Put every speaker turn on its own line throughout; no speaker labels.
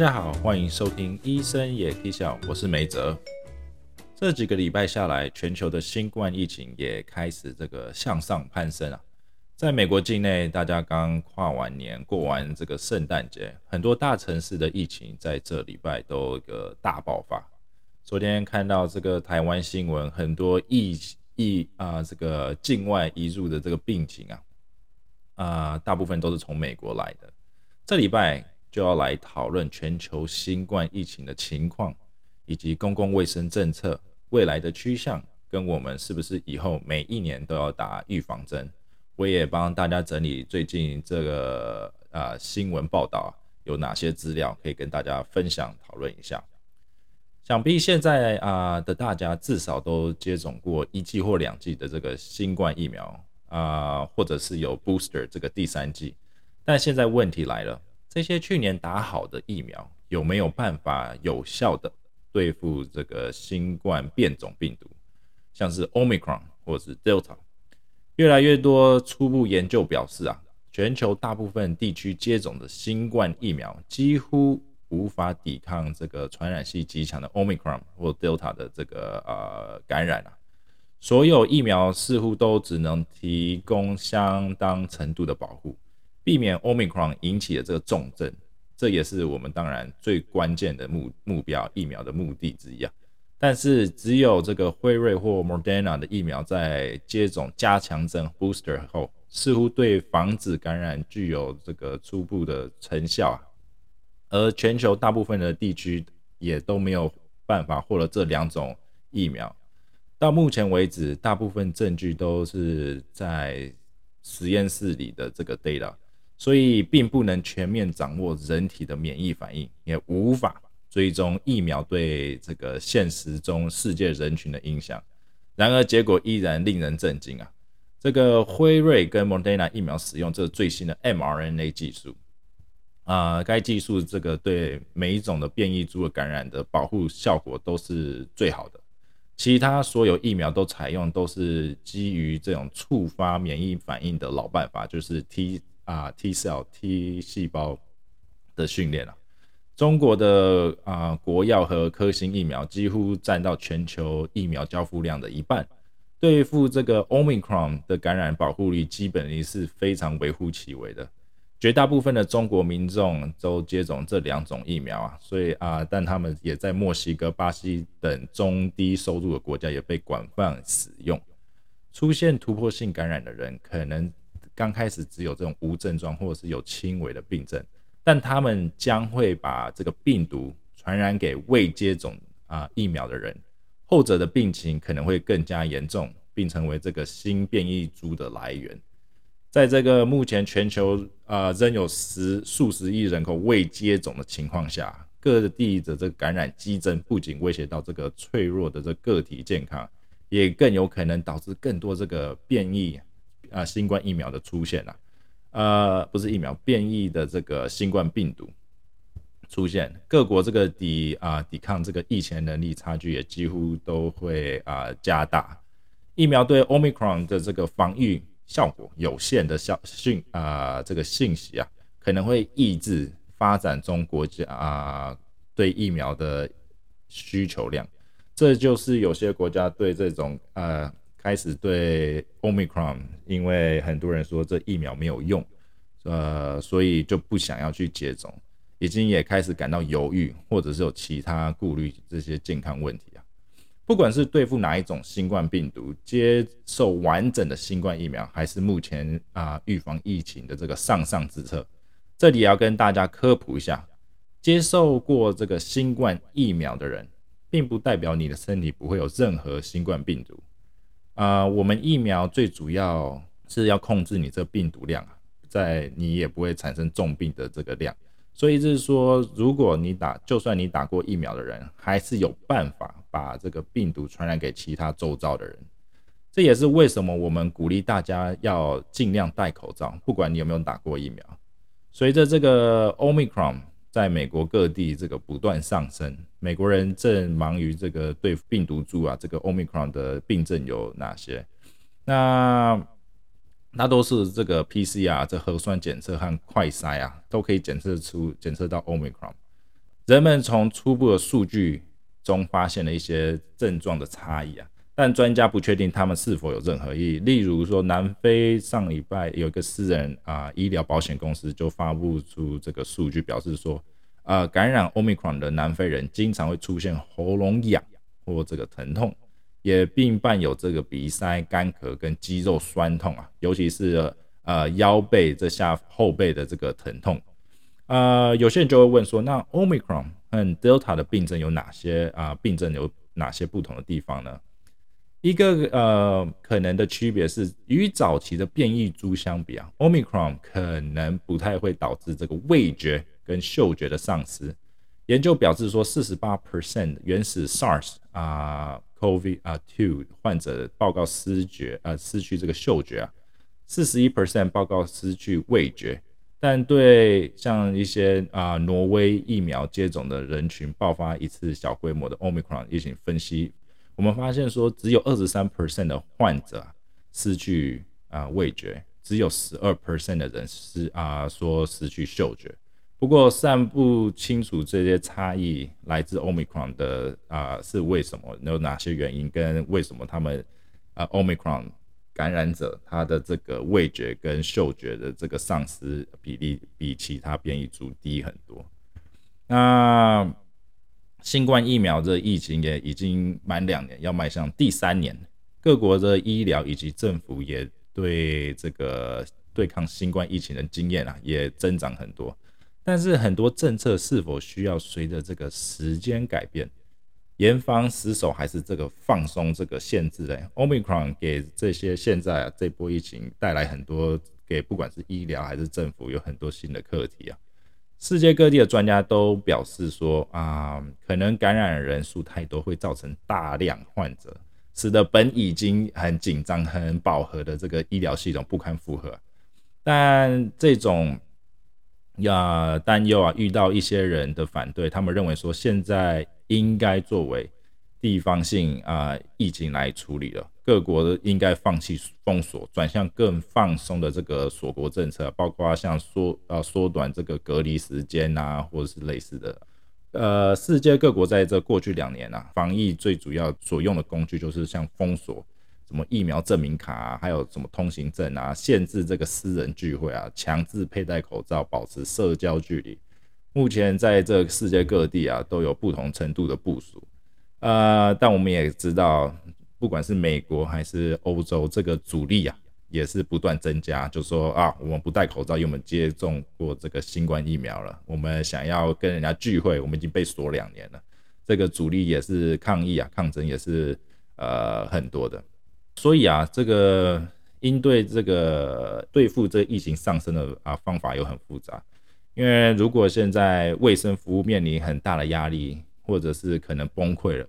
大家好，欢迎收听医生也可以笑，我是梅泽。这几个礼拜下来，全球的新冠疫情也开始这个向上攀升啊。在美国境内，大家刚跨完年，过完这个圣诞节，很多大城市的疫情在这礼拜都一个大爆发。昨天看到这个台湾新闻，很多疫疫啊，这个境外移入的这个病情啊，啊，大部分都是从美国来的。这礼拜就要来讨论全球新冠疫情的情况，以及公共卫生政策未来的趋向，跟我们是不是以后每一年都要打预防针。我也帮大家整理最近这个啊新闻报道有哪些资料可以跟大家分享讨论一下。想必现在啊的大家至少都接种过一剂或两剂的这个新冠疫苗啊，或者是有 booster 这个第三剂。但现在问题来了，这些去年打好的疫苗有没有办法有效的对付这个新冠变种病毒，像是 Omicron 或是 Delta？越来越多初步研究表示啊，全球大部分地区接种的新冠疫苗几乎无法抵抗这个传染性极强的 Omicron 或 Delta 的这个呃感染啊。所有疫苗似乎都只能提供相当程度的保护，避免 Omicron 引起的这个重症。这也是我们当然最关键的目目标疫苗的目的之一啊。但是只有这个辉瑞或 Modena 的疫苗在接种加强针 booster 后，似乎对防止感染具有这个初步的成效啊。而全球大部分的地区也都没有办法获得这两种疫苗。到目前为止，大部分证据都是在实验室里的这个 data，所以并不能全面掌握人体的免疫反应，也无法。追踪疫苗对这个现实中世界人群的影响，然而结果依然令人震惊啊！这个辉瑞跟莫德纳疫苗使用这最新的 mRNA 技术啊，该技术这个对每一种的变异株的感染的保护效果都是最好的，其他所有疫苗都采用都是基于这种触发免疫反应的老办法，就是 T 啊 T cell T 细胞的训练啊。中国的啊国药和科兴疫苗几乎占到全球疫苗交付量的一半，对付这个 Omicron 的感染保护力基本是非常微乎其微的。绝大部分的中国民众都接种这两种疫苗啊，所以啊，但他们也在墨西哥、巴西等中低收入的国家也被广泛使用。出现突破性感染的人，可能刚开始只有这种无症状，或者是有轻微的病症。但他们将会把这个病毒传染给未接种啊疫苗的人，后者的病情可能会更加严重，并成为这个新变异株的来源。在这个目前全球啊仍有十数十亿人口未接种的情况下，各地的这个感染激增，不仅威胁到这个脆弱的这个体健康，也更有可能导致更多这个变异啊新冠疫苗的出现啊。呃，不是疫苗变异的这个新冠病毒出现，各国这个抵啊抵抗这个疫情能力差距也几乎都会啊加大。疫苗对 Omicron 的这个防御效果有限的消讯啊这个信息啊，可能会抑制发展中国家啊对疫苗的需求量。这就是有些国家对这种呃。开始对 Omicron，因为很多人说这疫苗没有用，呃，所以就不想要去接种，已经也开始感到犹豫，或者是有其他顾虑这些健康问题啊。不管是对付哪一种新冠病毒，接受完整的新冠疫苗，还是目前啊预防疫情的这个上上之策，这里要跟大家科普一下，接受过这个新冠疫苗的人，并不代表你的身体不会有任何新冠病毒。啊，我们疫苗最主要是要控制你这病毒量，在你也不会产生重病的这个量，所以就是说，如果你打，就算你打过疫苗的人，还是有办法把这个病毒传染给其他周遭的人。这也是为什么我们鼓励大家要尽量戴口罩，不管你有没有打过疫苗。随着这个 Omicron。在美国各地，这个不断上升。美国人正忙于这个对病毒株啊，这个 Omicron 的病症有哪些？那那都是这个 PCR 这核酸检测和快筛啊，都可以检测出检测到 Omicron。人们从初步的数据中发现了一些症状的差异啊，但专家不确定他们是否有任何意义。例如说，南非上礼拜有一个私人啊医疗保险公司就发布出这个数据，表示说，呃，感染 Omicron 的南非人经常会出现喉咙痒或这个疼痛。也并伴有这个鼻塞、干咳跟肌肉酸痛啊，尤其是呃腰背这下后背的这个疼痛。呃，有些人就会问说，那 Omicron 和 Delta 的病症有哪些啊？病症有哪些不同的地方呢？一个呃可能的区别是，与早期的变异株相比啊，Omicron 可能不太会导致这个味觉跟嗅觉的丧失。研究表示说，四十八 percent 原始 SARS 啊。COVID 啊，two 患者报告失觉啊，失去这个嗅觉啊，四十一 percent 报告失去味觉，但对像一些啊挪威疫苗接种的人群爆发一次小规模的 Omicron 疫情分析，我们发现说只有二十三 percent 的患者失去啊味觉，只有十二 percent 的人是啊说失去嗅觉。不过，尚不清楚这些差异来自 Omicron 的啊是为什么？有哪些原因？跟为什么他们啊 Omicron 感染者他的这个味觉跟嗅觉的这个丧失比例比其他变异株低很多？那新冠疫苗这疫情也已经满两年，要迈向第三年，各国的医疗以及政府也对这个对抗新冠疫情的经验啊也增长很多。但是很多政策是否需要随着这个时间改变？严防死守还是这个放松这个限制呢？Omicron 给这些现在啊这波疫情带来很多给不管是医疗还是政府有很多新的课题啊。世界各地的专家都表示说啊，可能感染人数太多会造成大量患者，使得本已经很紧张很饱和的这个医疗系统不堪负荷。但这种呀担忧啊，遇到一些人的反对，他们认为说现在应该作为地方性啊疫情来处理了，各国应该放弃封锁，转向更放松的这个锁国政策，包括像缩呃缩短这个隔离时间啊，或者是类似的。呃，世界各国在这过去两年啊，防疫最主要所用的工具就是像封锁。什么疫苗证明卡啊，还有什么通行证啊，限制这个私人聚会啊，强制佩戴口罩，保持社交距离。目前在这世界各地啊，都有不同程度的部署。呃，但我们也知道，不管是美国还是欧洲，这个阻力啊，也是不断增加。就说啊，我们不戴口罩，因为我们接种过这个新冠疫苗了。我们想要跟人家聚会，我们已经被锁两年了。这个阻力也是抗议啊，抗争也是呃很多的。所以啊，这个应对这个对付这疫情上升的啊方法又很复杂。因为如果现在卫生服务面临很大的压力，或者是可能崩溃了，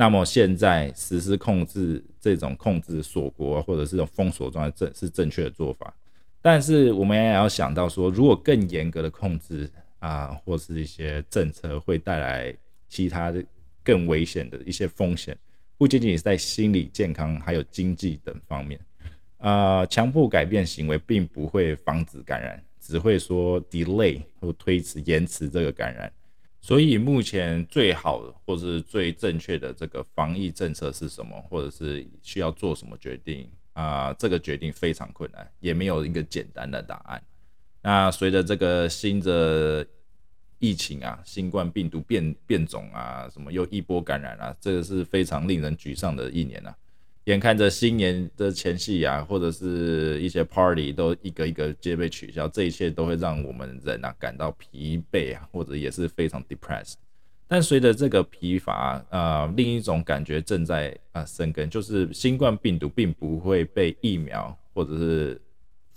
那么现在实施控制这种控制锁国或者是这种封锁状态正是正确的做法。但是我们也要想到说，如果更严格的控制啊，或是一些政策会带来其他的更危险的一些风险。不仅仅是在心理健康，还有经济等方面，啊，强迫改变行为并不会防止感染，只会说 delay 或推迟、延迟这个感染。所以目前最好或是最正确的这个防疫政策是什么，或者是需要做什么决定啊？这个决定非常困难，也没有一个简单的答案。那随着这个新的。疫情啊，新冠病毒变变种啊，什么又一波感染啊，这个是非常令人沮丧的一年啊。眼看着新年的前夕啊，或者是一些 party 都一个一个皆被取消，这一切都会让我们人啊感到疲惫啊，或者也是非常 depressed。但随着这个疲乏啊，另一种感觉正在啊生根，就是新冠病毒并不会被疫苗或者是。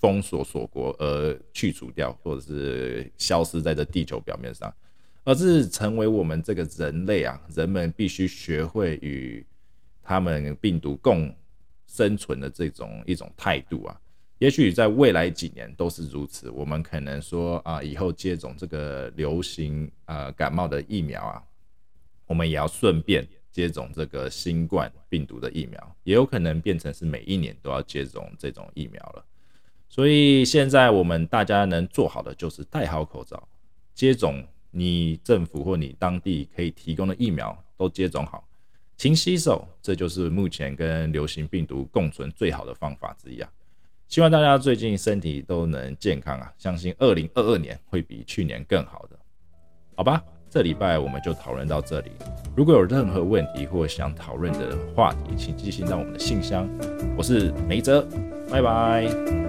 封锁锁国而去除掉，或者是消失在这地球表面上，而是成为我们这个人类啊，人们必须学会与他们病毒共生存的这种一种态度啊。也许在未来几年都是如此。我们可能说啊，以后接种这个流行啊感冒的疫苗啊，我们也要顺便接种这个新冠病毒的疫苗，也有可能变成是每一年都要接种这种疫苗了。所以现在我们大家能做好的就是戴好口罩，接种你政府或你当地可以提供的疫苗都接种好，勤洗手，这就是目前跟流行病毒共存最好的方法之一啊！希望大家最近身体都能健康啊！相信二零二二年会比去年更好的，好吧？这礼拜我们就讨论到这里。如果有任何问题或想讨论的话题，请寄信到我们的信箱。我是梅泽，拜拜。